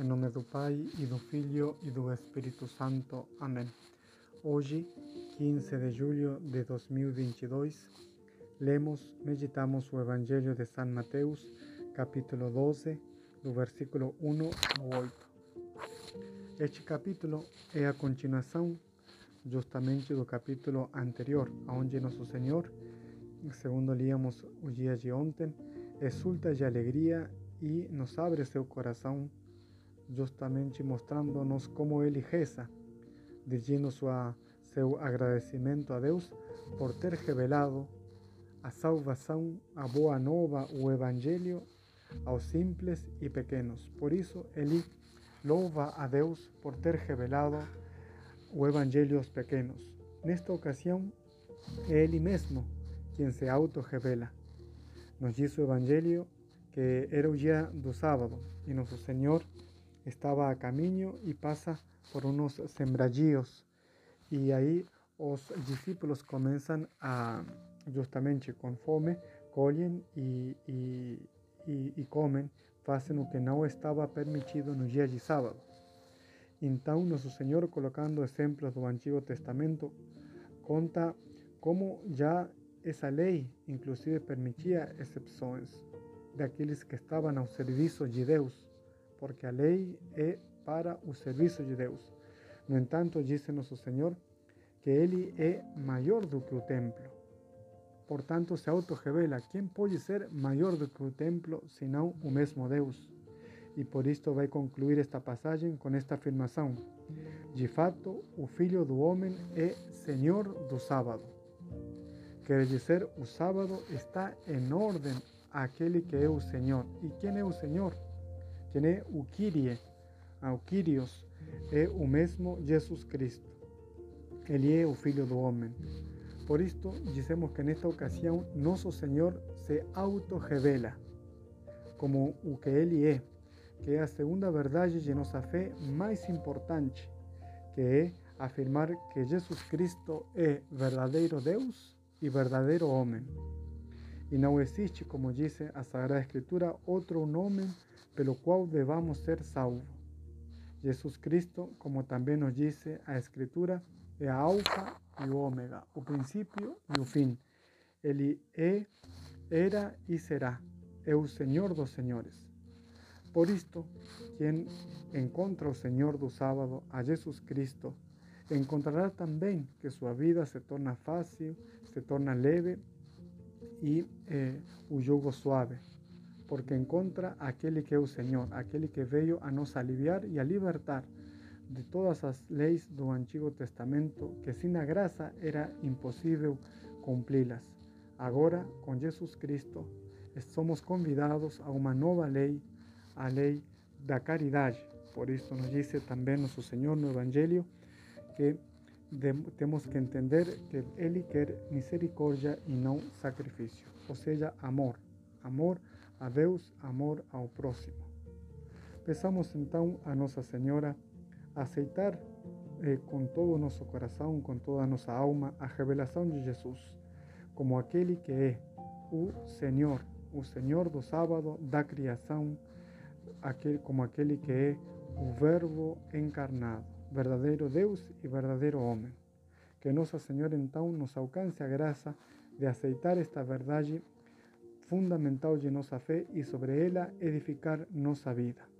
Em nome do Pai e do Filho e do Espírito Santo. Amém. Hoje, 15 de julho de 2022, lemos, meditamos o Evangelho de São Mateus, capítulo 12, do versículo 1 ao 8. Este capítulo é a continuação justamente do capítulo anterior, onde Nosso Senhor, segundo líamos os dias de ontem, exulta de alegria e nos abre seu coração justamente mostrando-nos como ele reza, dizendo sua, seu agradecimento a Deus por ter revelado a salvação, a boa nova, o Evangelho aos simples e pequenos. Por isso, ele louva a Deus por ter revelado o Evangelho aos pequenos. Nesta ocasião, é ele mesmo se auto-revela. Nos diz o Evangelho que era o dia do sábado e nosso Senhor estaba a caminho e passa por unos sembradíos e aí os discípulos começam a justamente com fome colhem e, e, e, e que não estava permitido no dia de sábado. Então, nosso Senhor, colocando exemplos do Antigo Testamento, conta como já essa lei, inclusive, permitia exceções daqueles que estavam ao serviço de Deus porque a lei é para o serviço de Deus. No entanto, disse nosso Senhor que Ele é maior do que o templo. Portanto, se auto-revela quem pode ser maior do que o templo, senão o mesmo Deus. E por isto vai concluir esta passagem com esta afirmação: De fato, o Filho do Homem é Senhor do sábado. Quer dizer, o sábado está em ordem àquele que é o Senhor. E quem é o Senhor? Quem é o Kyrie, o Kyrios, é o mesmo Jesus Cristo. Ele é o Filho do Homem. Por isto, dizemos que nesta ocasião, nosso Senhor se auto-revela como o que Ele é, que é a segunda verdade de nossa fé mais importante, que é afirmar que Jesus Cristo é verdadeiro Deus e verdadeiro homem. E não existe, como diz a Sagrada Escritura, outro nome pelo qual devamos ser salvos. Jesus Cristo, como também nos diz a Escritura, é a alfa e o ômega, o princípio e o fim. Era e será. É o Senhor dos senhores. Por isto, quem encontra o Senhor do sábado, a Jesus Cristo, encontrará também que sua vida se torna fácil, se torna leve e eh, o suave, porque encontra aquele que é o Senhor, aquele que veio a nos aliviar e a libertar de todas as leis do Antigo Testamento que sem a graça era impossível cumpri-las. Agora, com Jesus Cristo, somos convidados a uma nova lei, a lei da caridade. Por isso nos diz também nosso Senhor no Evangelho que temos que entender que Ele quer misericórdia e não sacrifício, ou seja, amor. Amor a Deus, amor ao próximo. Peçamos então a Nossa Senhora aceitar eh, com todo o nosso coração, com toda a nossa alma, a revelação de Jesus como aquele que é o Senhor, o Senhor do sábado, da criação, como aquele que é o Verbo encarnado verdadeiro Deus e verdadeiro homem. Que Nossa Senhora então nos alcance a graça de aceitar esta verdade fundamental de nossa fé e sobre ela edificar nossa vida.